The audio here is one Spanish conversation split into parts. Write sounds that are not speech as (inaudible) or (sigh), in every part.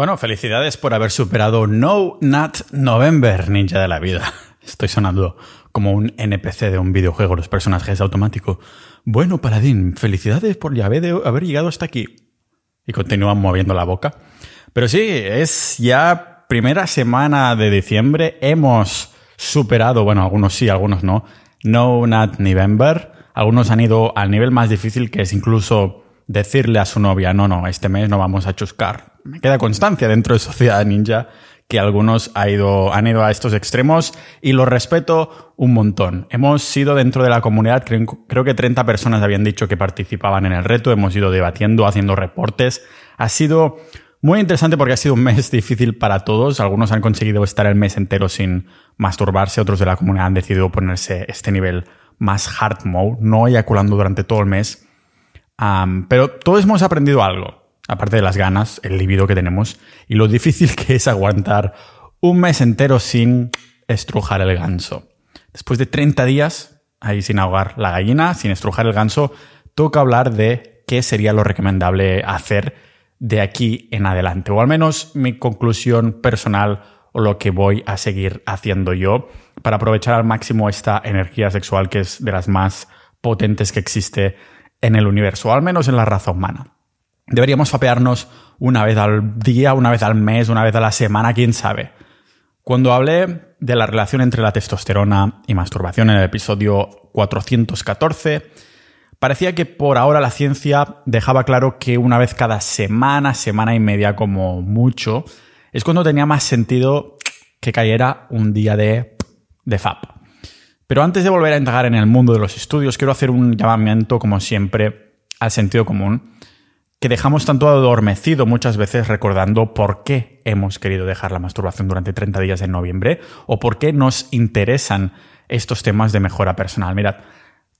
Bueno, felicidades por haber superado No Nut November, ninja de la vida. (laughs) Estoy sonando como un NPC de un videojuego, los personajes automáticos. Bueno, Paladín, felicidades por ya haber, llegado hasta aquí. Y continúan moviendo la boca. Pero sí, es ya primera semana de diciembre. Hemos superado, bueno, algunos sí, algunos no, No Nut November. Algunos han ido al nivel más difícil, que es incluso decirle a su novia, no, no, este mes no vamos a chuscar. Me queda constancia dentro de Sociedad Ninja que algunos ha ido, han ido a estos extremos y lo respeto un montón. Hemos sido dentro de la comunidad, creo, creo, que 30 personas habían dicho que participaban en el reto, hemos ido debatiendo, haciendo reportes. Ha sido muy interesante porque ha sido un mes (laughs) difícil para todos. Algunos han conseguido estar el mes entero sin masturbarse, otros de la comunidad han decidido ponerse este nivel más hard mode, no eyaculando durante todo el mes. pero todos hemos aprendido algo aparte de las ganas, el libido que tenemos y lo difícil (laughs) que es aguantar un mes entero sin estrujar el ganso. Después de 30 días, ahí sin ahogar la gallina, sin estrujar el ganso, toca hablar de qué sería lo recomendable hacer de aquí en adelante, o al menos mi conclusión personal o lo que voy a seguir haciendo yo para aprovechar al máximo esta energía sexual que es de las más potentes que existe en el universo, o al menos en la raza humana. Deberíamos fapearnos una vez al día, una vez al mes, una vez a la semana, quién sabe. Cuando hablé de la relación entre la testosterona y masturbación en el episodio 414, parecía que por ahora la ciencia dejaba claro que una vez cada semana, semana y media como mucho, es cuando tenía más sentido que cayera un día de, de FAP. Pero antes de volver a indagar en el mundo de los estudios, quiero hacer un llamamiento, como siempre, al sentido común que dejamos tanto adormecido muchas veces recordando por qué hemos querido dejar la masturbación durante 30 días en noviembre o por qué nos interesan estos temas de mejora personal. Mirad,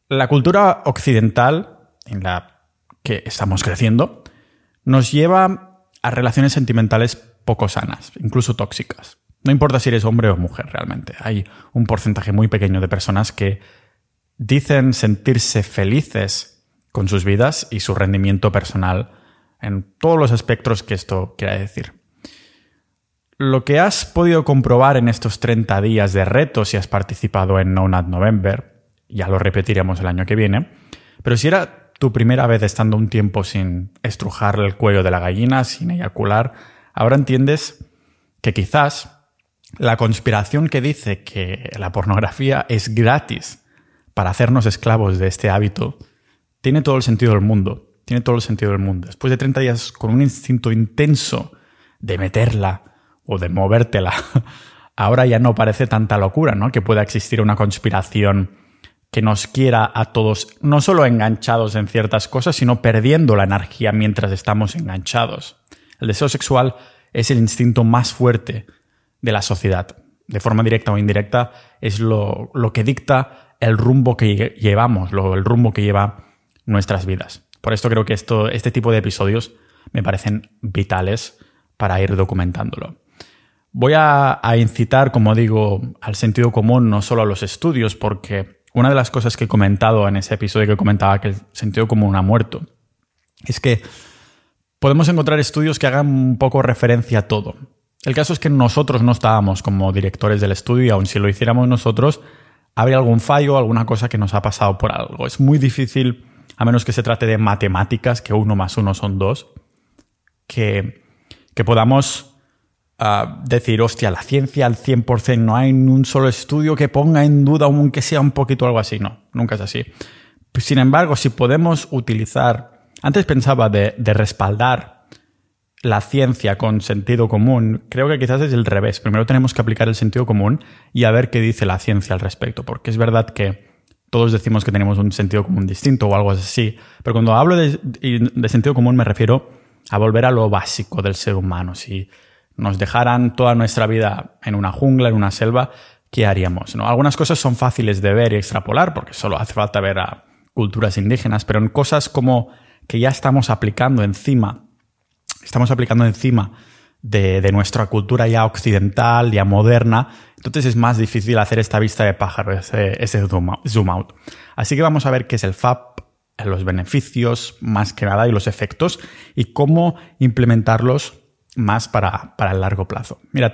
la cultura occidental en la que estamos creciendo nos lleva a relaciones sentimentales poco sanas, incluso tóxicas. No importa si eres hombre o mujer realmente. Hay un porcentaje muy pequeño de personas que dicen sentirse felices con sus vidas y su rendimiento personal en todos los aspectos que esto quiera decir. Lo que has podido comprobar en estos 30 días de reto si has participado en No Nut November, ya lo repetiremos el año que viene, pero si era tu primera vez estando un tiempo sin estrujar el cuello de la gallina, sin eyacular, ahora entiendes que quizás la conspiración que dice que la pornografía es gratis para hacernos esclavos de este hábito tiene todo el sentido del mundo. Tiene todo el sentido del mundo. Después de 30 días con un instinto intenso de meterla o de movértela, (laughs) ahora ya no parece tanta locura, ¿no? Que pueda existir una conspiración que nos quiera a todos no solo enganchados en ciertas cosas, sino perdiendo la energía mientras estamos enganchados. El deseo sexual es el instinto más fuerte de la sociedad. De forma directa o indirecta, es lo, lo que dicta el rumbo que llevamos, lo, el rumbo que lleva nuestras vidas. Por esto creo que esto, este tipo de episodios me parecen vitales para ir documentándolo. Voy a, incitar, como digo, al sentido común, no solo a los estudios, porque una de las cosas que he comentado en ese episodio que comentaba que el sentido común ha muerto, es que podemos encontrar estudios que hagan un poco referencia a todo. El caso es que nosotros no estábamos como directores del estudio y aun si lo hiciéramos nosotros, habría algún fallo, alguna cosa que nos ha pasado por algo. Es muy difícil a menos que se trate de matemáticas, que uno más uno son dos, que, que podamos ah, decir, hostia, la ciencia al 100% no hay un solo estudio que ponga en duda, aunque sea un poquito algo así. No, nunca es así. Sin embargo, si podemos utilizar, antes pensaba de, de respaldar la ciencia con sentido común, creo que quizás es el revés. Primero tenemos que aplicar el sentido común y a ver qué dice la ciencia al respecto, porque es verdad que todos decimos que tenemos un sentido común distinto o algo así, pero cuando hablo de, sentido común me refiero a volver a lo básico del ser humano. Si nos dejaran toda nuestra vida en una jungla, en una selva, ¿qué haríamos? ¿no? Algunas cosas son fáciles de ver y extrapolar, porque solo hace falta ver a culturas indígenas, pero en cosas como que ya estamos aplicando encima, estamos aplicando encima de, nuestra cultura ya occidental, ya moderna, entonces es más difícil hacer esta vista de pájaro, ese, zoom out. Así que vamos a ver qué es el FAP, los beneficios más que nada y los efectos y cómo implementarlos más para, para el largo plazo. Mirad,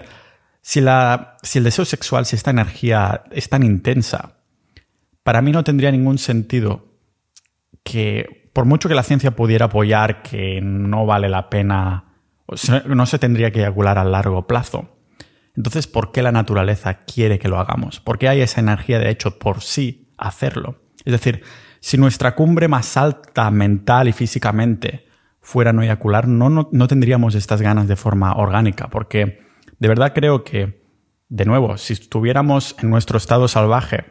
si, la, si el deseo sexual, si esta energía es tan intensa, para mí no tendría ningún sentido que, por mucho que la ciencia pudiera apoyar que no vale la pena, no se tendría que eyacular a largo plazo. Entonces, ¿por qué la naturaleza quiere que lo hagamos? ¿Por qué hay esa energía de hecho por sí hacerlo? Es decir, si nuestra cumbre más alta mental y físicamente fuera no eyacular, no, no, tendríamos estas ganas de forma orgánica, porque de verdad creo que, de nuevo, si estuviéramos en nuestro estado salvaje,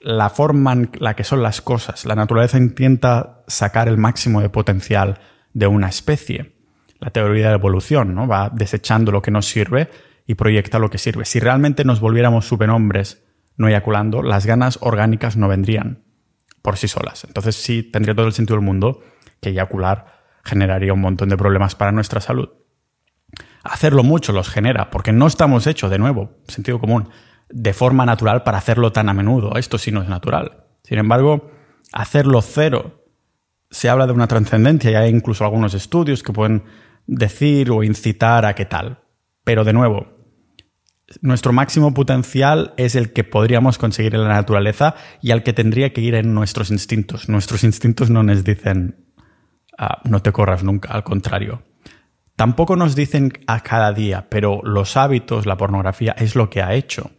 la forma en la que son las cosas, la naturaleza intenta sacar el máximo de potencial de una especie. La teoría de la evolución, ¿no? Va desechando lo que no sirve y proyecta lo que sirve. Si realmente nos volviéramos superhombres no eyaculando, las ganas orgánicas no vendrían por sí solas. Entonces sí tendría todo el sentido del mundo que eyacular generaría un montón de problemas para nuestra salud. Hacerlo mucho los genera, porque no estamos hechos, de nuevo, sentido común, de forma natural para hacerlo tan a menudo. Esto sí no es natural. Sin embargo, hacerlo cero, se habla de una trascendencia y hay incluso algunos estudios que pueden decir o incitar a qué tal. Pero de nuevo, nuestro máximo potencial es el que podríamos conseguir en la naturaleza y al que tendría que ir en nuestros instintos. Nuestros instintos no nos dicen ah, no te corras nunca, al contrario. Tampoco nos dicen a cada día, pero los hábitos, la pornografía, es lo que ha hecho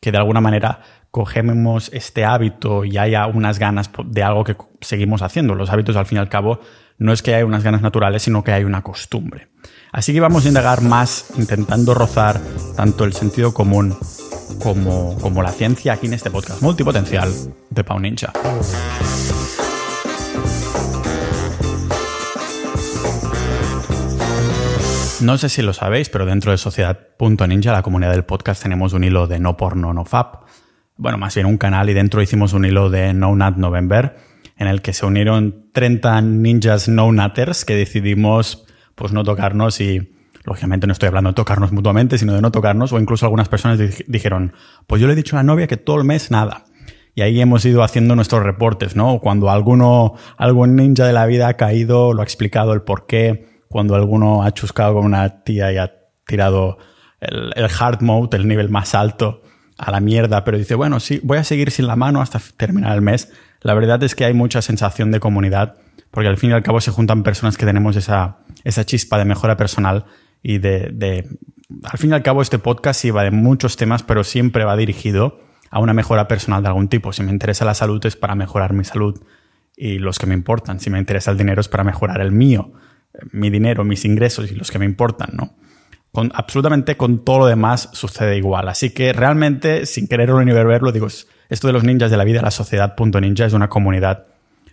que de alguna manera cogemos este hábito y haya unas ganas de algo que seguimos haciendo. Los hábitos, al fin y al cabo, no es que haya unas ganas naturales, sino que hay una costumbre. Así que vamos a indagar más intentando rozar tanto el sentido común como, como la ciencia aquí en este podcast multipotencial de Pau Ninja. No sé si lo sabéis, pero dentro de Sociedad.ninja, la comunidad del podcast, tenemos un hilo de no porno, no fap. Bueno, más bien un canal y dentro hicimos un hilo de No Nut November, en el que se unieron 30 ninjas no nutters que decidimos pues no tocarnos y lógicamente no estoy hablando de tocarnos mutuamente, sino de no tocarnos, o incluso algunas personas dijeron, pues yo le he dicho a la novia que todo el mes nada. Y ahí hemos ido haciendo nuestros reportes, ¿no? Cuando alguno, algún ninja de la vida ha caído, lo ha explicado el por qué, cuando alguno ha chuscado con una tía y ha tirado el, el hard mode, el nivel más alto, a la mierda, pero dice, bueno, sí, voy a seguir sin la mano hasta terminar el mes. La verdad es que hay mucha sensación de comunidad porque al fin y al cabo se juntan personas que tenemos esa, esa chispa de mejora personal y de, Al fin y al cabo este podcast va de muchos temas, pero siempre va dirigido a una mejora personal de algún tipo. Si me interesa la salud es para mejorar mi salud y los que me importan. Si me interesa el dinero es para mejorar el mío, mi dinero, mis ingresos y los que me importan, ¿no? Con, absolutamente con todo lo demás sucede igual. Así que realmente, sin quererlo ni verlo, digo, esto de los ninjas de la vida, la sociedad.ninja es una comunidad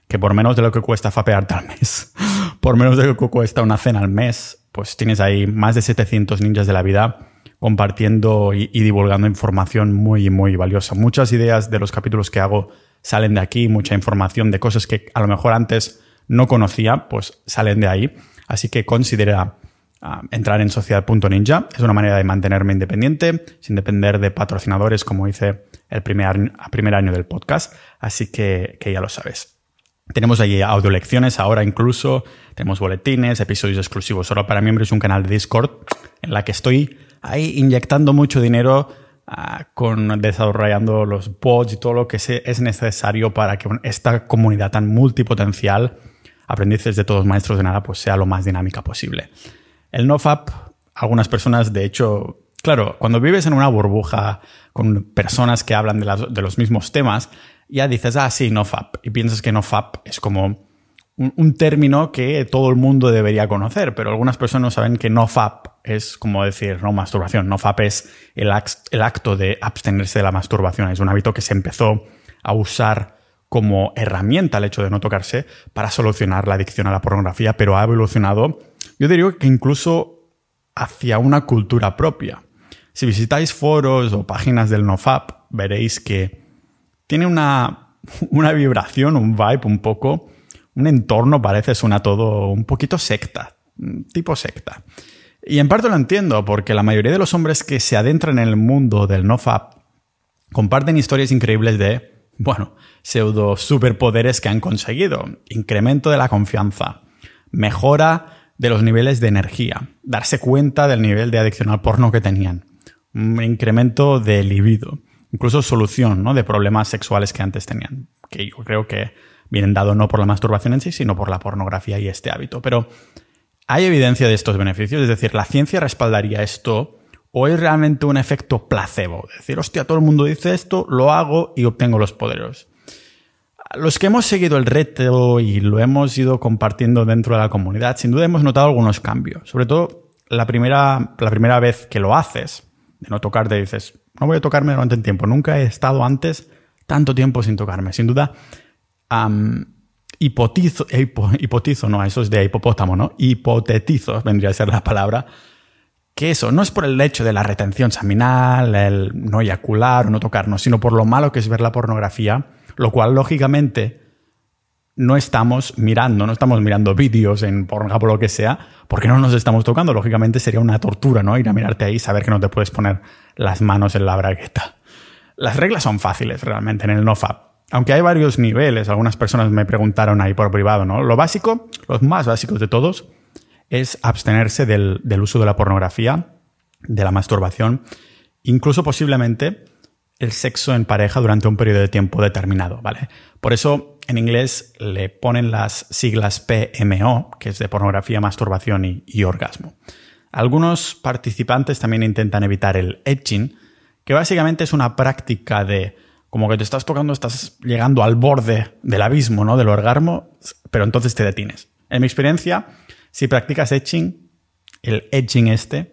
que por menos de lo que cuesta fapearte al mes, (laughs) por menos de lo que cuesta una cena al mes, pues tienes ahí más de 700 ninjas de la vida compartiendo y, divulgando información muy, muy valiosa. Muchas ideas de los capítulos que hago salen de aquí, mucha información de cosas que a lo mejor antes no conocía, pues salen de ahí. Así que considera ah, entrar en sociedad.ninja. Es una manera de mantenerme independiente, sin depender de patrocinadores, como hice el primer, primer año del podcast. Así que, que ya lo sabes. Tenemos ahí audio lecciones ahora incluso, tenemos boletines, episodios exclusivos solo para miembros y un canal de Discord en la que estoy ahí inyectando mucho dinero uh, con desarrollando los bots y todo lo que es necesario para que esta comunidad tan multipotencial, aprendices de todos maestros de nada, pues sea lo más dinámica posible. El NoFap, algunas personas de hecho Claro, cuando vives en una burbuja con personas que hablan de, de, los mismos temas, ya dices, ah, sí, nofap. Y piensas que nofap es como un, término que todo el mundo debería conocer, pero algunas personas saben que nofap es como decir, no masturbación. Nofap es el, el acto de abstenerse de la masturbación. Es un hábito que se empezó a usar como herramienta el hecho de no tocarse para solucionar la adicción a la pornografía, pero ha evolucionado, yo diría que incluso hacia una cultura propia. Si visitáis foros o páginas del NoFap, veréis que tiene una, una vibración, un vibe un poco, un entorno parece, suena todo un poquito secta, tipo secta. Y en parte lo entiendo, porque la mayoría de los hombres que se adentran en el mundo del nofap comparten historias increíbles de, bueno, pseudo superpoderes que han conseguido. Incremento de la confianza, mejora de los niveles de energía, darse cuenta del nivel de adicción al porno que tenían, un incremento de libido, incluso solución ¿no? de problemas sexuales que antes tenían, que yo creo que vienen dado no por la masturbación en sí, sino por la pornografía y este hábito. Pero hay evidencia de estos beneficios, es decir, la ciencia respaldaría esto o es realmente un efecto placebo, es decir, hostia, todo el mundo dice esto, lo hago y obtengo los poderes. Los que hemos seguido el reto y lo hemos ido compartiendo dentro de la comunidad, sin duda hemos notado algunos cambios. Sobre todo la primera, la primera vez que lo haces, de no tocarte, dices, no voy a tocarme durante un tiempo. Nunca he estado antes tanto tiempo sin tocarme. Sin duda, hipotizo, hipotizo, no, eso es de hipopótamo, ¿no? Hipotetizo vendría a ser la palabra. Que eso no es por el hecho de la retención seminal, el no eyacular o no tocarnos, sino por lo malo que es ver la pornografía lo cual, lógicamente, no estamos mirando, no estamos mirando vídeos en Pornhub o lo que sea, porque no nos estamos tocando. Lógicamente sería una tortura, ¿no? Ir a mirarte ahí y saber que no te puedes poner las manos en la bragueta. Las reglas son fáciles realmente en el NoFap. Aunque hay varios niveles, algunas personas me preguntaron ahí por privado, ¿no? Lo básico, los más básicos de todos, es abstenerse del, del uso de la pornografía, de la masturbación, incluso posiblemente el sexo en pareja durante un periodo de tiempo determinado, ¿vale? Por eso en inglés le ponen las siglas PMO, que es de pornografía, masturbación y, orgasmo. Algunos participantes también intentan evitar el edging, que básicamente es una práctica de como que te estás tocando, estás llegando al borde del abismo, ¿no? Del orgasmo, pero entonces te detienes. En mi experiencia, si practicas edging, el edging este,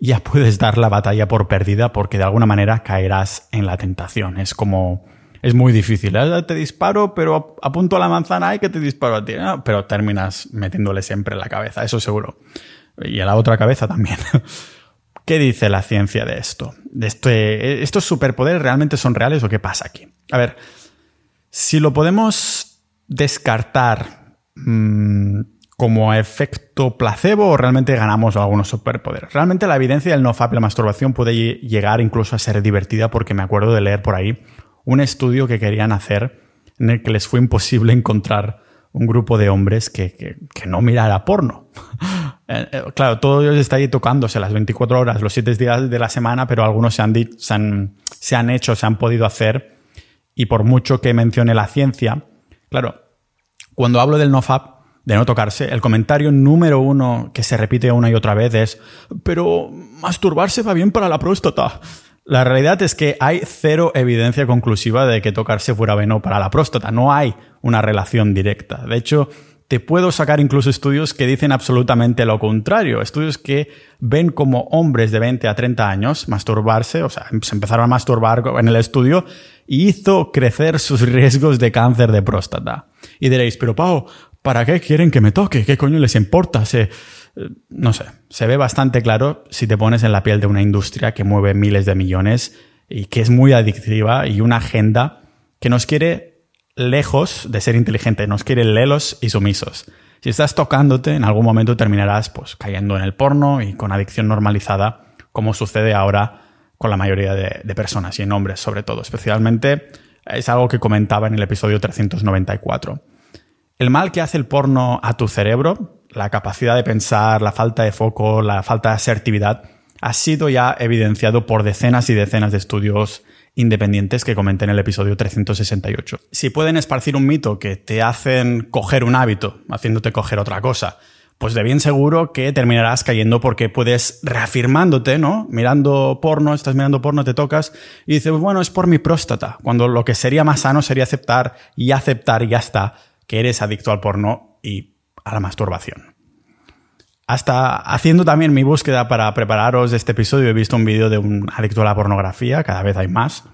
ya puedes dar la batalla por perdida porque de alguna manera caerás en la tentación. Es como... Es muy difícil. ¿eh? Te disparo, pero apunto a la manzana y que te disparo a ti. Pero terminas metiéndole siempre en la cabeza, eso seguro. Y a la otra cabeza también. (laughs) ¿Qué dice la ciencia de esto? De este, ¿Estos superpoderes realmente son reales o qué pasa aquí? A ver, si lo podemos descartar mmm, como efecto placebo o realmente ganamos algunos superpoderes. Realmente la evidencia del nofap y la masturbación puede llegar incluso a ser divertida porque me acuerdo de leer por ahí un estudio que querían hacer en el que les fue imposible encontrar un grupo de hombres que, no mirara porno. (laughs) Eh, eh, claro, todos ellos están ahí tocándose las 24 horas, los 7 días de la semana, pero algunos se han, se han, se han hecho, se han podido hacer y por mucho que mencione la ciencia, claro, cuando hablo del nofap de no tocarse, el comentario número uno que se repite una y otra vez es, pero masturbarse va bien para la próstata. La realidad es que hay cero evidencia conclusiva de que tocarse fuera bueno para la próstata. No hay una relación directa. De hecho, te puedo sacar incluso estudios que dicen absolutamente lo contrario. Estudios que ven como hombres de 20 a 30 años masturbarse, o sea, se empezaron a masturbar en el estudio y hizo crecer sus (laughs) riesgos de cáncer de próstata. Y diréis, pero Pau, ¿para qué quieren que me toque? ¿Qué coño les importa? No sé, se ve bastante claro si te pones en la piel de una industria que mueve miles de millones y que es muy adictiva y una agenda que nos quiere lejos de ser inteligente, nos quiere lelos y sumisos. Si estás tocándote, en algún momento terminarás pues cayendo en el porno y con adicción normalizada, como sucede ahora con la mayoría de, de personas y en hombres sobre todo. Especialmente es algo que comentaba en el episodio 394. El mal que hace el porno a tu cerebro, la capacidad de pensar, la falta de foco, la falta de asertividad, ha sido ya evidenciado por decenas y decenas de estudios independientes que comenté en el episodio 368. Si pueden esparcir un mito que te hacen coger un hábito, haciéndote coger otra cosa, pues de bien seguro que terminarás cayendo porque puedes reafirmándote, ¿no? Mirando porno, estás mirando porno, te tocas y dices, bueno, es por mi próstata, cuando lo que sería más sano sería aceptar y aceptar y ya está que eres adicto al porno y a la masturbación. Hasta haciendo también mi búsqueda para prepararos este episodio, he visto un vídeo de un adicto a la pornografía, cada vez hay más,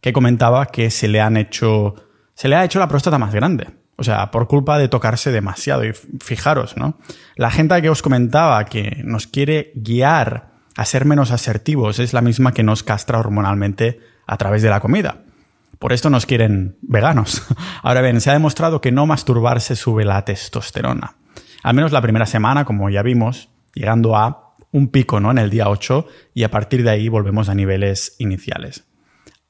que comentaba que se le han hecho, se le ha hecho la próstata más grande. O sea, por culpa de tocarse demasiado. Y fijaros, ¿no? La gente que os comentaba que nos quiere guiar a ser menos asertivos es la misma que nos castra hormonalmente a través de la comida. Por esto nos quieren veganos. (laughs) Ahora bien, se ha demostrado que no masturbarse sube la testosterona. Al menos la primera semana, como ya vimos, llegando a un pico ¿no? en el día 8 y a partir de ahí volvemos a niveles iniciales.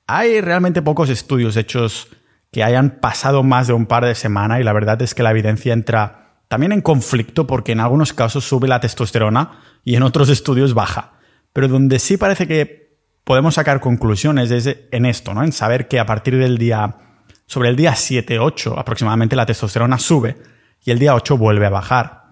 Hay realmente pocos estudios hechos que hayan pasado más de un par de semanas y la verdad es que la evidencia entra también en conflicto porque en algunos casos sube la testosterona y en otros estudios baja. Pero donde sí parece que podemos sacar conclusiones es en esto, ¿no? En saber que a partir del día, sobre el día 7-8 aproximadamente la testosterona sube y el día 8 vuelve a bajar.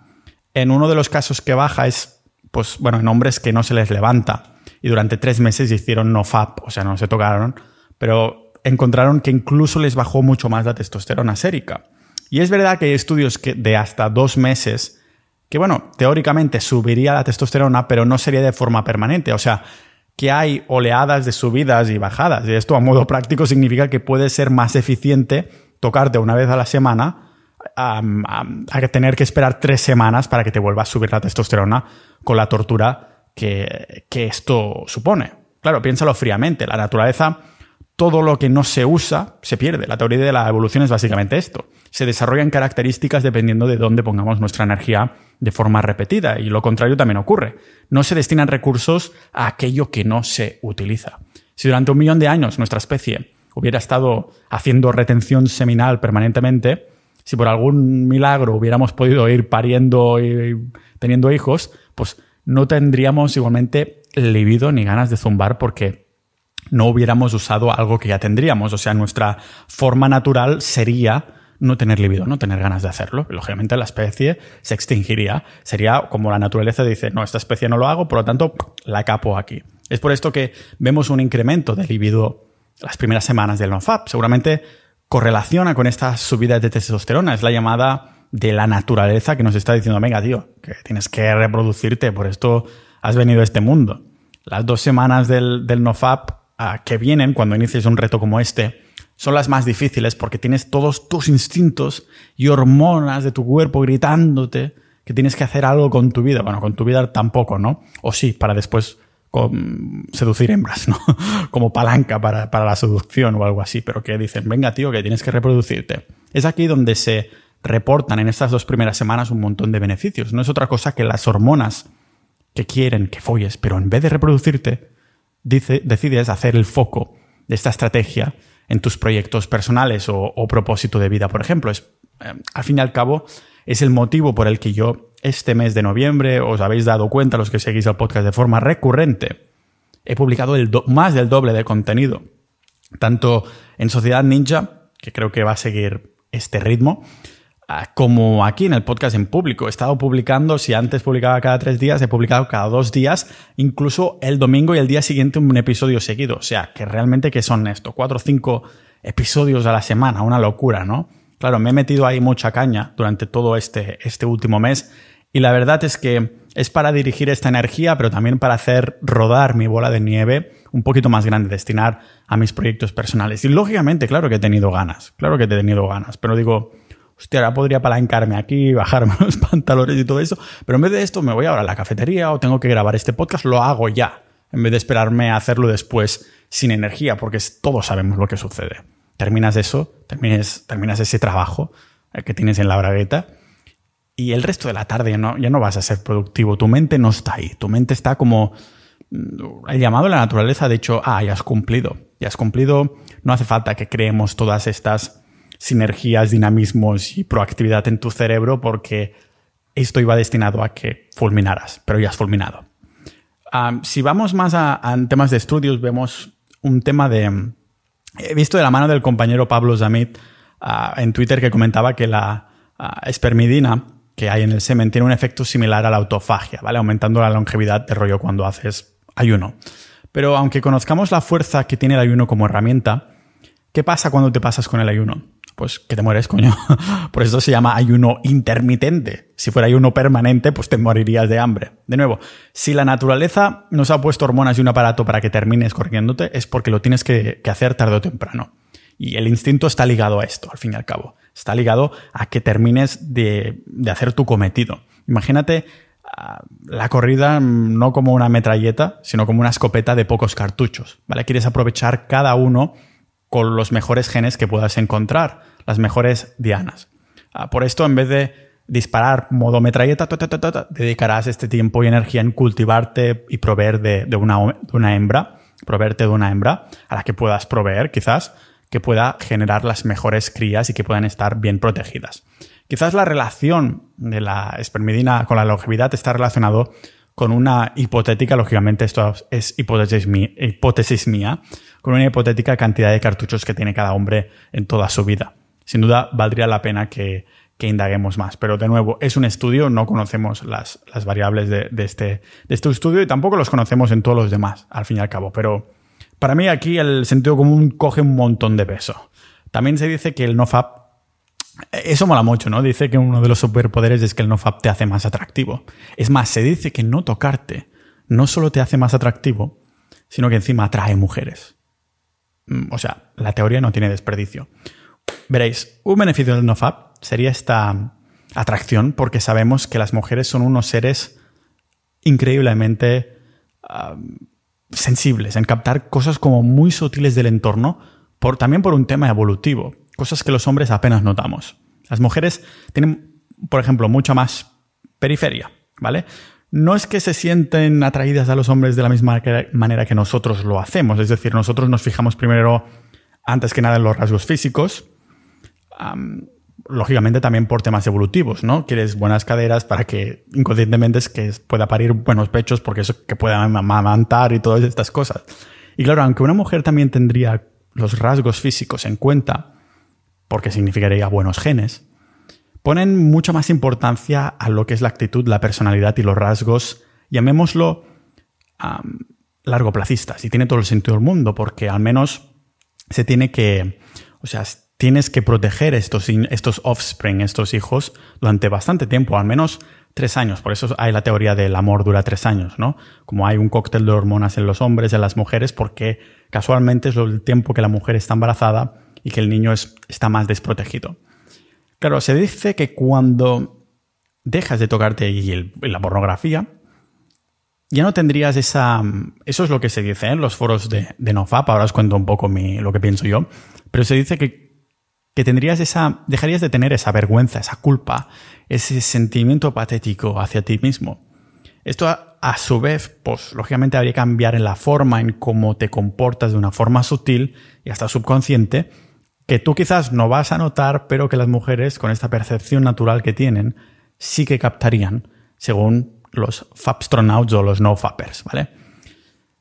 En uno de los casos que baja es, pues bueno, en hombres que no se les levanta y durante tres meses hicieron no FAP, o sea, no se tocaron, pero encontraron que incluso les bajó mucho más la testosterona sérica. Y es verdad que hay estudios de hasta dos meses que, bueno, teóricamente subiría la testosterona, pero no sería de forma permanente. O sea, que hay oleadas de subidas y bajadas. Y esto a modo práctico significa que puede ser más eficiente tocarte una vez a la semana a, tener que esperar tres semanas para que te vuelva a subir la testosterona con la tortura que, que esto supone. Claro, piénsalo fríamente. La naturaleza todo lo que no se usa se pierde. La teoría de la evolución es básicamente esto. Se desarrollan características dependiendo de dónde pongamos nuestra energía de forma repetida y lo contrario también ocurre. No se destinan recursos a aquello que no se utiliza. Si durante un millón de años nuestra especie hubiera estado haciendo retención seminal permanentemente, si por algún milagro hubiéramos podido ir pariendo y teniendo hijos, pues no tendríamos igualmente libido ni ganas de zumbar porque no hubiéramos usado algo que ya tendríamos. O sea, nuestra forma natural sería no tener libido, no tener ganas de hacerlo. Lógicamente la especie se extinguiría. Sería como la naturaleza dice, no, esta especie no lo hago, por lo tanto la capo aquí. Es por esto que vemos un incremento de libido las primeras semanas del NoFap. Seguramente correlaciona con esta subida de testosterona. Es la llamada de la naturaleza que nos está diciendo, venga, tío, que tienes que reproducirte, por esto has venido a este mundo. Las dos semanas del, del NoFap que vienen cuando inicies un reto como este son las más difíciles porque tienes todos tus instintos y hormonas de tu cuerpo gritándote que tienes que hacer algo con tu vida. Bueno, con tu vida tampoco, ¿no? O sí, para después seducir hembras, ¿no? (laughs) Como palanca para, para, la seducción o algo así, pero que dicen, venga tío, que tienes que reproducirte. Es aquí donde se reportan en estas dos primeras semanas un montón de beneficios. No es otra cosa que las hormonas que quieren que folles, pero en vez de reproducirte, decides hacer el foco de esta estrategia en tus proyectos personales o, propósito de vida, por ejemplo. Eh, al fin y al cabo, es el motivo por el que yo este mes de noviembre, os habéis dado cuenta los que seguís el podcast de forma recurrente, he publicado más del doble de contenido, tanto en Sociedad Ninja, que creo que va a seguir este ritmo, Ah, como aquí en el podcast en público. He estado publicando, si antes publicaba cada tres días, he publicado cada dos días, incluso el domingo y el día siguiente un episodio seguido. O sea, que realmente que son esto, cuatro o cinco episodios a la semana, una locura, ¿no? Claro, me he metido ahí mucha caña durante todo este, este último mes y la verdad es que es para dirigir esta energía, pero también para hacer rodar mi bola de nieve un poquito más grande, destinar a mis proyectos personales. Y lógicamente, claro que he tenido ganas, claro que he tenido ganas, pero digo, hostia, ahora podría palancarme aquí, (laughs) bajarme los pantalones y todo eso, pero en vez de esto me voy ahora a la cafetería o tengo que grabar este podcast, lo hago ya, en vez de esperarme a hacerlo después sin energía, porque todos sabemos lo que sucede. Terminas eso, terminas, terminas ese trabajo eh, que tienes en la bragueta y el resto de la tarde no, ya no vas a ser productivo, tu mente no está ahí, tu mente está como mm, el llamado de la naturaleza, de hecho, ah, ya has cumplido, ya has cumplido, no hace falta que creemos todas estas sinergias, dinamismos y proactividad en tu cerebro porque esto iba destinado a que fulminaras, pero ya has fulminado. si vamos más a, temas de estudios, vemos un tema de... He visto de la mano del compañero Pablo Zamit ah, en Twitter que comentaba que la ah, espermidina que hay en el semen tiene un efecto similar a la autofagia, ¿vale? Aumentando la longevidad de rollo cuando haces ayuno. Pero aunque conozcamos la fuerza que tiene el ayuno como herramienta, ¿qué pasa cuando te pasas con el ayuno? Pues que te mueres, coño. (laughs) Por eso se llama ayuno intermitente. Si fuera ayuno permanente, pues te morirías de hambre. De nuevo, si la naturaleza nos ha puesto hormonas y un aparato para que termines corriéndote, es porque lo tienes que, hacer tarde o temprano. Y el instinto está ligado a esto, al fin y al cabo. Está ligado a que termines de, de hacer tu cometido. Imagínate ah, la corrida no como una metralleta, sino como una escopeta de pocos cartuchos. ¿Vale? Quieres aprovechar cada uno con los mejores genes que puedas encontrar, las mejores dianas. Ah, por esto, en vez de disparar modo metralleta, dedicarás este tiempo y energía en cultivarte y proveer de, una, hembra, proveerte de una hembra a la que puedas proveer, quizás, que pueda generar las mejores crías y que puedan estar bien protegidas. Quizás la relación de la espermidina con la longevidad está relacionado con una hipotética, lógicamente esto es hipótesis mía, con una hipotética cantidad de cartuchos que tiene cada hombre en toda su vida. Sin duda valdría la pena que, indaguemos más. Pero de nuevo, es un estudio, no conocemos las, variables de, este, de este estudio y tampoco los conocemos en todos los demás, al fin y al cabo. Pero para mí aquí el sentido común coge un montón de peso. También se dice que el NoFap eso mola mucho, ¿no? Dice que uno de los superpoderes es que el nofap te hace más atractivo. Es más, se dice que no tocarte no solo te hace más atractivo, sino que encima atrae mujeres. Mm, o sea, la teoría no tiene desperdicio. Veréis, un beneficio del nofap sería esta atracción porque sabemos que las mujeres son unos seres increíblemente sensibles en captar cosas como muy sutiles del entorno, por, también por un tema evolutivo cosas que los hombres apenas notamos. Las mujeres tienen, por ejemplo, mucha más periferia, ¿vale? No es que se sienten atraídas a los hombres de la misma manera que nosotros lo hacemos, es decir, nosotros nos fijamos primero, antes que nada, en los rasgos físicos, lógicamente también por temas evolutivos, ¿no? Quieres buenas caderas para que inconscientemente es que pueda parir buenos pechos porque eso que pueda amamantar y todas estas cosas. Y claro, aunque una mujer también tendría los rasgos físicos en cuenta, porque significaría buenos genes, ponen mucha más importancia a lo que es la actitud, la personalidad y los rasgos, llamémoslo largoplacistas. Y tiene todo el sentido del mundo, porque al menos se tiene que, o sea, tienes que proteger estos, estos offspring, estos hijos, durante bastante tiempo, al menos tres años. Por eso hay la teoría del amor dura tres años, ¿no? Como hay un cóctel de hormonas en los hombres, en las mujeres, porque casualmente es el tiempo que la mujer está embarazada y que el niño está más desprotegido. Claro, se dice que cuando dejas de tocarte y la pornografía, ya no tendrías esa... Eso es lo que se dice en los foros de, de NoFap, ahora os cuento un poco lo que pienso yo, pero se dice que, que tendrías esa... dejarías de tener esa vergüenza, esa culpa, ese sentimiento patético hacia ti mismo. Esto a, a, su vez, pues lógicamente habría que cambiar en la forma en cómo te comportas de una forma sutil y hasta subconsciente que tú quizás no vas a notar, pero que las mujeres, con esta percepción natural que tienen, sí que captarían, según los Fapstronauts o los no-fappers, ¿vale?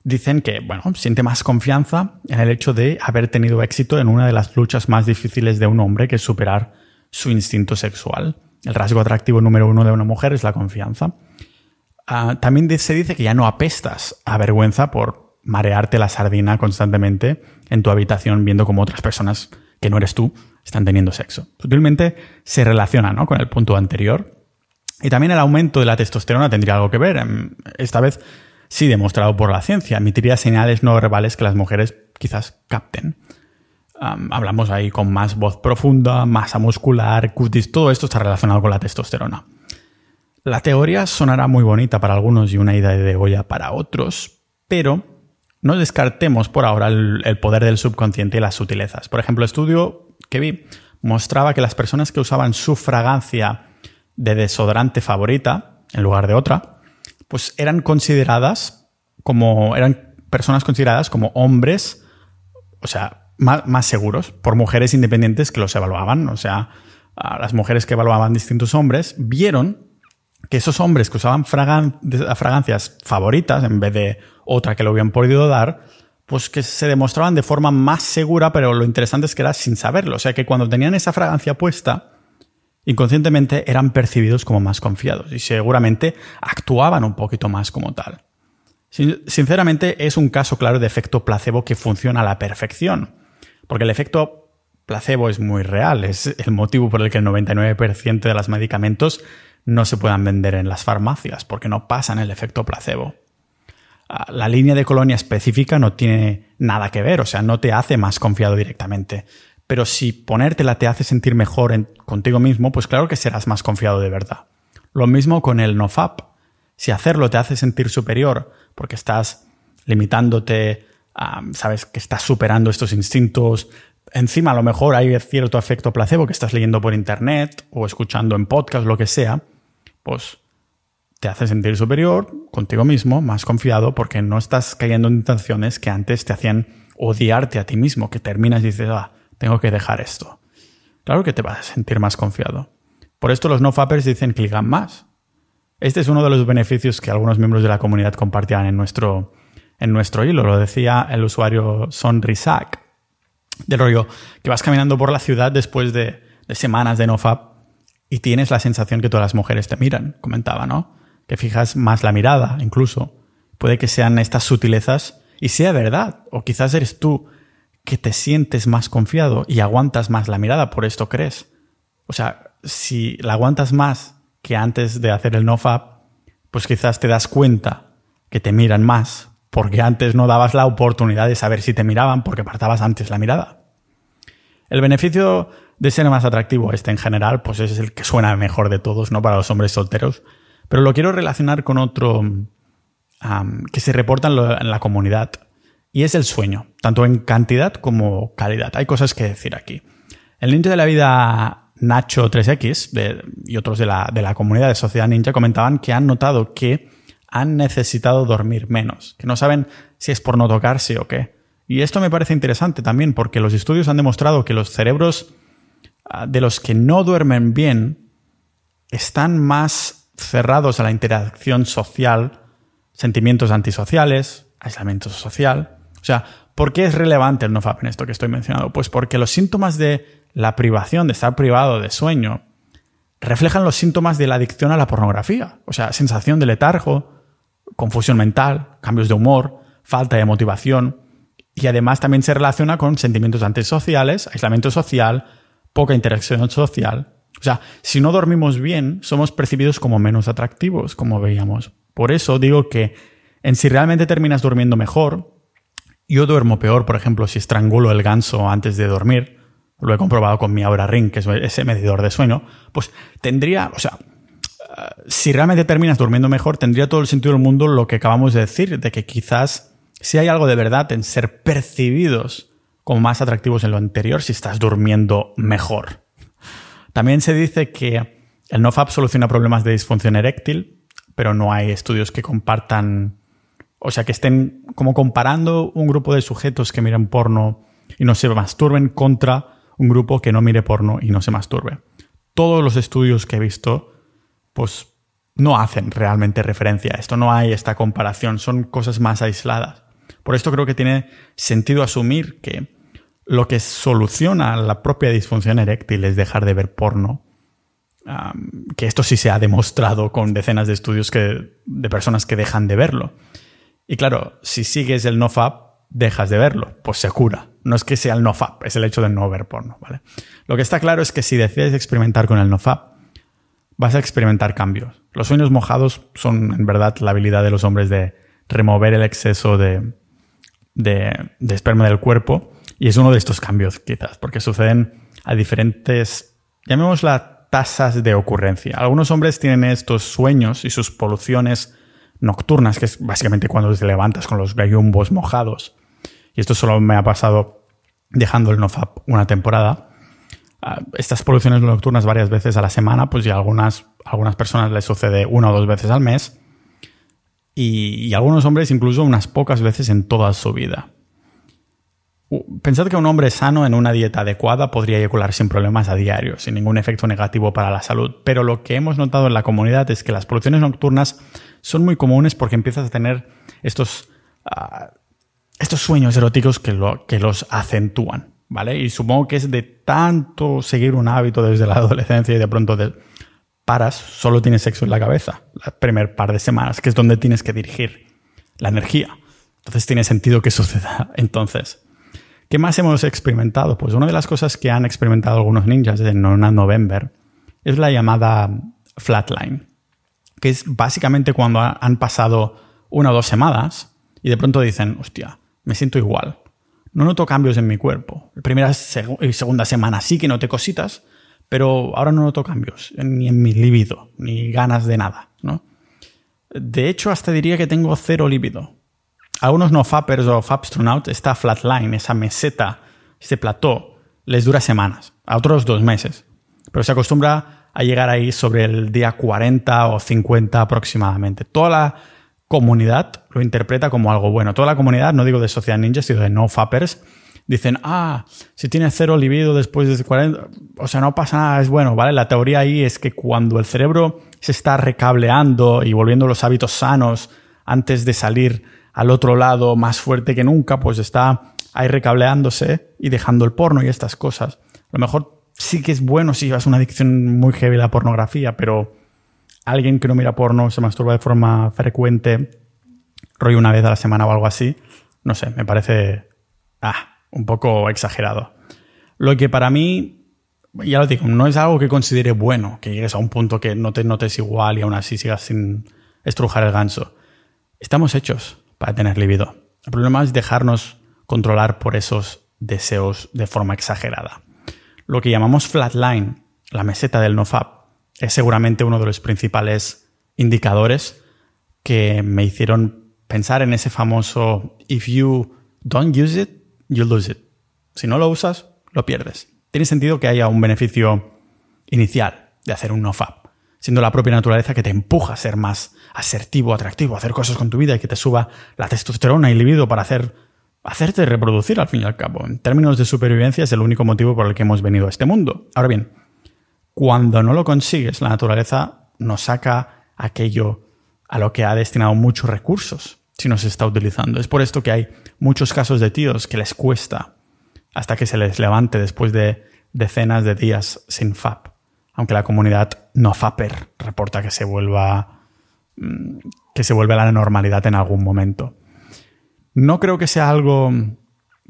Dicen que, bueno, siente más confianza en el hecho de haber tenido éxito en una de las luchas más difíciles de un hombre, que es superar su instinto sexual. El rasgo atractivo número uno de una mujer es la confianza. Ah, también se dice que ya no apestas a vergüenza por marearte la sardina constantemente en tu habitación viendo cómo otras personas que no eres tú, están teniendo sexo. Sutilmente se relaciona ¿no? con el punto anterior. Y también el aumento de la testosterona tendría algo que ver. Em, esta vez sí demostrado por la ciencia. Emitiría señales no verbales que las mujeres quizás capten. hablamos ahí con más voz profunda, masa muscular, cutis, todo esto está relacionado con la testosterona. La teoría sonará muy bonita para algunos y una idea de olla para otros, pero no descartemos por ahora el, poder del subconsciente y las sutilezas. Por ejemplo, el estudio que vi mostraba que las personas que usaban su fragancia de desodorante favorita en lugar de otra, pues eran consideradas como eran personas consideradas como hombres, o sea, más, seguros por mujeres independientes que los evaluaban. O sea, las mujeres que evaluaban distintos hombres vieron que esos hombres que usaban fragancias favoritas en vez de otra que lo habían podido dar, pues que se demostraban de forma más segura, pero lo interesante es que era sin saberlo. O sea que cuando tenían esa fragancia puesta, inconscientemente eran percibidos como más confiados y seguramente actuaban un poquito más como tal. Sinceramente es un caso claro de efecto placebo que funciona a la perfección, porque el efecto placebo es muy real, es el motivo por el que el 99% de los medicamentos no se puedan vender en las farmacias, porque no pasan el efecto placebo. Ah, la línea de colonia específica no tiene nada que ver, o sea, no te hace más confiado directamente. Pero si ponértela te hace sentir mejor contigo mismo, pues claro que serás más confiado de verdad. Lo mismo con el nofap. Si hacerlo te hace sentir superior porque estás limitándote, sabes que estás superando estos instintos, encima a lo mejor hay cierto efecto placebo que estás leyendo por internet o escuchando en podcast, lo que sea, pues te hace sentir superior contigo mismo, más confiado, porque no estás cayendo en intenciones que antes te hacían odiarte a ti mismo, que terminas y dices, ah, tengo que dejar esto. Claro que te vas a sentir más confiado. Por esto los no-fappers dicen que ligan más. Este es uno de los beneficios que algunos miembros de la comunidad compartían en nuestro, en nuestro hilo. Lo decía el usuario Sonrisac. Del rollo que vas caminando por la ciudad después de, de semanas de nofap y tienes la sensación que todas las mujeres te miran, comentaba, ¿no? Que fijas más la mirada, incluso. Puede que sean estas sutilezas y sea verdad, o quizás eres tú que te sientes más confiado y aguantas más la mirada, por esto crees. O sea, si la aguantas más que antes de hacer el nofap, pues quizás te das cuenta que te miran más, porque antes no dabas la oportunidad de saber si te miraban porque apartabas antes la mirada. El beneficio de ser más atractivo este en general, pues es el que suena mejor de todos, ¿no? Para los hombres solteros. Pero lo quiero relacionar con otro que se reporta en, la comunidad y es el sueño, tanto en cantidad como calidad. Hay cosas que decir aquí. El ninja de la vida Nacho 3X y otros de la, de la comunidad de Sociedad Ninja comentaban que han notado que han necesitado dormir menos, que no saben si es por no tocarse o qué. Y esto me parece interesante también porque los estudios han demostrado que los cerebros ah, de los que no duermen bien están más cerrados a la interacción social, sentimientos antisociales, aislamiento social. O sea, ¿por qué es relevante el NoFap en esto que estoy mencionando? Pues porque los síntomas de la privación, de estar privado de sueño, reflejan los síntomas de la adicción a la pornografía. O sea, sensación de letargo, confusión mental, cambios de humor, falta de motivación. Y además también se relaciona con sentimientos antisociales, aislamiento social, poca interacción social. O sea, si no dormimos bien, somos percibidos como menos atractivos, como veíamos. Por eso digo que en si realmente terminas durmiendo mejor, yo duermo peor, por ejemplo, si estrangulo el ganso antes de dormir, lo he comprobado con mi Aura Ring, que es ese medidor de sueño, pues tendría, o sea, si realmente terminas durmiendo mejor, tendría todo el sentido del mundo lo que acabamos de decir, de que quizás si hay algo de verdad en ser percibidos como más atractivos en lo anterior si estás durmiendo mejor. También se dice que el NoFap soluciona problemas de disfunción eréctil, pero no hay estudios que compartan, o sea, que estén como comparando un grupo de sujetos que miran porno y no se masturben contra un grupo que no mire porno y no se masturbe. Todos los estudios que he visto, pues no hacen realmente referencia a esto, no hay esta comparación, son cosas más aisladas. Por esto creo que tiene sentido asumir que lo que soluciona la propia disfunción eréctil es dejar de ver porno. que esto sí se ha demostrado con decenas de estudios que, de personas que dejan de verlo. Y claro, si sigues el nofap, dejas de verlo, pues se cura. No es que sea el nofap, es el hecho de no ver porno, ¿vale? Lo que está claro es que si decides experimentar con el nofap, vas a experimentar cambios. Los sueños mojados son en verdad la habilidad de los hombres de remover el exceso de, de, esperma del cuerpo. Y es uno de estos cambios, quizás, porque suceden a diferentes, llamémosla tasas de ocurrencia. Algunos hombres tienen estos sueños y sus poluciones nocturnas, que es básicamente cuando te levantas con los gallumbos mojados. Y esto solo me ha pasado dejando el NoFap una temporada. Ah, estas poluciones nocturnas varias veces a la semana, pues ya algunas, algunas personas les sucede una o dos veces al mes y, algunos hombres incluso unas pocas veces en toda su vida. Pensad que un hombre sano en una dieta adecuada podría eyacular sin problemas a diario, sin ningún efecto negativo para la salud, pero lo que hemos notado en la comunidad es que las poluciones nocturnas son muy comunes porque empiezas a tener estos, ah, sueños eróticos que, lo, que los acentúan, ¿vale? Y supongo que es de tanto seguir un hábito desde la (laughs) adolescencia y de pronto de, paras, solo tienes sexo en la cabeza, el primer par de semanas, que es donde tienes que dirigir la energía. Entonces tiene sentido que suceda. (laughs) Entonces, ¿qué más hemos experimentado? Pues una de las cosas que han experimentado algunos ninjas en Nona November es la llamada flatline, que es básicamente cuando han pasado una o dos semanas y de pronto dicen, hostia, me siento igual. No noto cambios en mi cuerpo. La primera y segunda semana sí que noté cositas, pero ahora no noto cambios, ni en mi libido, ni ganas de nada, ¿no? De hecho, hasta diría que tengo cero libido. A unos no fappers o fabstronauts, esta flatline, esa meseta, este plató, les dura semanas, a otros dos meses. Pero se acostumbra a llegar ahí sobre el día 40 o 50 aproximadamente. Toda la comunidad lo interpreta como algo bueno. Toda la comunidad, no digo de Sociedad Ninja, sino de no fappers, dicen, ah, si tienes cero libido después de 40, o sea, no pasa nada, es bueno, ¿vale? La teoría ahí es que cuando el cerebro se está recableando y volviendo los hábitos sanos antes de salir al otro lado más fuerte que nunca, pues está ahí recableándose y dejando el porno y estas cosas. A lo mejor sí que es bueno si vas una adicción muy heavy a la pornografía, pero alguien que no mira porno, se masturba de forma frecuente, rollo una vez a la semana o algo así, no sé, me parece ah, un poco exagerado. Lo que para mí, ya lo digo, no es algo que considere bueno, que llegues a un punto que no te notes igual y aún así sigas sin estrujar el ganso. Estamos hechos para tener libido. El problema es dejarnos controlar por esos deseos de forma exagerada. Lo que llamamos flatline, la meseta del nofap, es seguramente uno de los principales indicadores que me hicieron pensar en ese famoso if you don't use it, you lose it. Si no lo usas, lo pierdes. Tiene sentido que haya un beneficio inicial de hacer un nofap, siendo la propia naturaleza que te empuja a ser más asertivo, atractivo, a hacer cosas con tu vida y que te suba la testosterona y libido para hacer, hacerte reproducir al fin y al cabo. En términos de supervivencia es el único motivo por el que hemos venido a este mundo. Ahora bien, cuando no lo consigues, la naturaleza nos saca aquello a lo que ha destinado muchos recursos si no se está utilizando. Es por esto que hay muchos casos de tíos que les cuesta hasta que se les levante después de decenas de días sin FAP. Aunque la comunidad no FAPer reporta que se vuelva mm, que se vuelve a la normalidad en algún momento. No creo que sea algo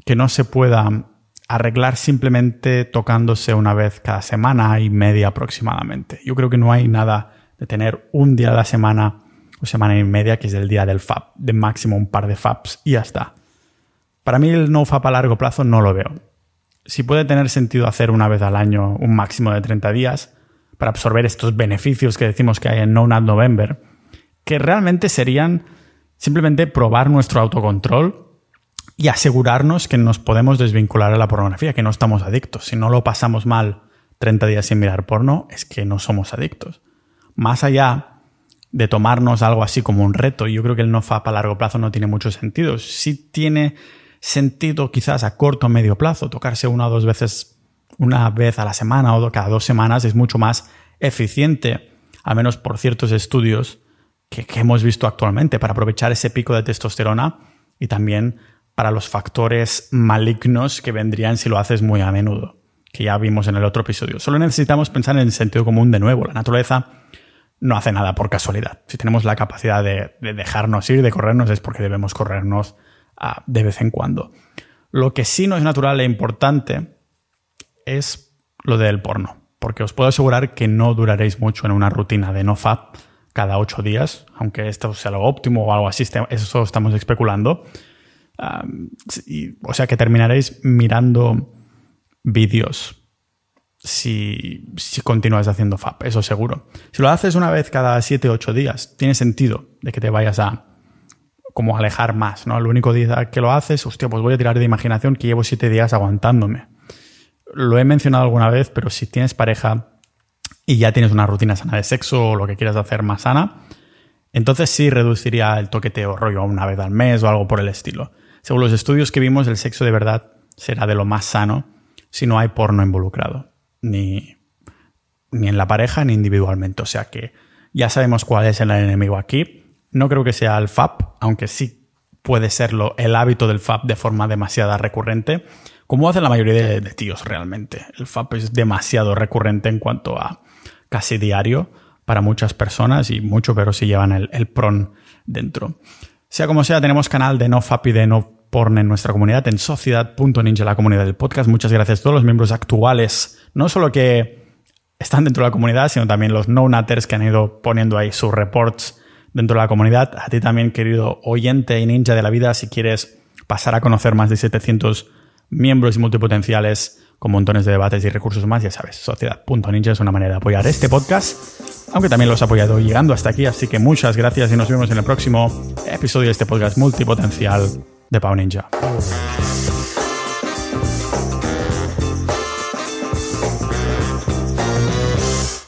que no se pueda arreglar simplemente tocándose una vez cada semana y media aproximadamente. Yo creo que no hay nada de tener un día a la semana o semana y media que es el día del FAP, de máximo un par de FAPs y ya está. Para mí el no FAP a largo plazo no lo veo. Si puede tener sentido hacer una vez al año un máximo de 30 días para absorber estos beneficios que decimos que hay en No Nut November, que realmente serían simplemente probar nuestro autocontrol y asegurarnos que nos podemos desvincular a la pornografía, que no estamos adictos. Si no lo pasamos mal 30 días sin mirar porno, es que no somos adictos. Más allá de tomarnos algo así como un reto, yo creo que el no FAP a largo plazo no tiene mucho sentido. Sí tiene sentido quizás a corto o medio plazo, tocarse una o dos veces, una vez a la semana o cada dos semanas es mucho más eficiente, al menos por ciertos estudios que, hemos visto actualmente, para aprovechar ese pico de testosterona y también para los factores malignos que vendrían si lo haces muy a menudo, que ya vimos en el otro episodio. Solo necesitamos pensar en el sentido común de nuevo. La naturaleza no hace nada por casualidad. Si tenemos la capacidad de, dejarnos ir, de corrernos, es porque debemos corrernos ah, de vez en cuando. Lo que sí no es natural e importante es lo del porno, porque os puedo asegurar que no duraréis mucho en una rutina de no fap cada ocho días, aunque esto sea lo óptimo o algo así, eso estamos especulando o sea que terminaréis mirando vídeos si, si continúas haciendo FAP, eso seguro. Si lo haces una vez cada 7 o 8 días, tiene sentido de que te vayas a como alejar más, ¿no? El único día que lo haces, hostia, pues voy a tirar de imaginación que llevo 7 días aguantándome. Lo he mencionado alguna vez, pero si tienes pareja y ya tienes una rutina sana de sexo o lo que quieras hacer más sana, entonces sí reduciría el toqueteo rollo una vez al mes o algo por el estilo. Según los estudios que vimos, el sexo de verdad será de lo más sano si no hay porno involucrado, ni, ni en la pareja ni individualmente. O sea que ya sabemos cuál es el enemigo aquí. No creo que sea el FAP, aunque sí puede serlo el hábito del FAP de forma demasiado recurrente, como hacen la mayoría de, tíos realmente. El FAP es demasiado recurrente en cuanto a casi diario para muchas personas y mucho, pero si llevan el, el PRON dentro. Sea como sea, tenemos canal de no FAP y de no porn en nuestra comunidad, en sociedad.ninja, la comunidad del podcast. Muchas gracias a todos los miembros actuales, no solo que están dentro de la comunidad, sino también los no-natters que han ido poniendo ahí sus reports dentro de la comunidad. A ti también, querido oyente y ninja de la vida, si quieres pasar a conocer más de 700 miembros y multipotenciales con montones de debates y recursos más, ya sabes, sociedad.ninja es una manera de apoyar este podcast, aunque también los ha apoyado llegando hasta aquí, así que muchas gracias y nos vemos en el próximo episodio de este podcast multipotencial de Pau Ninja.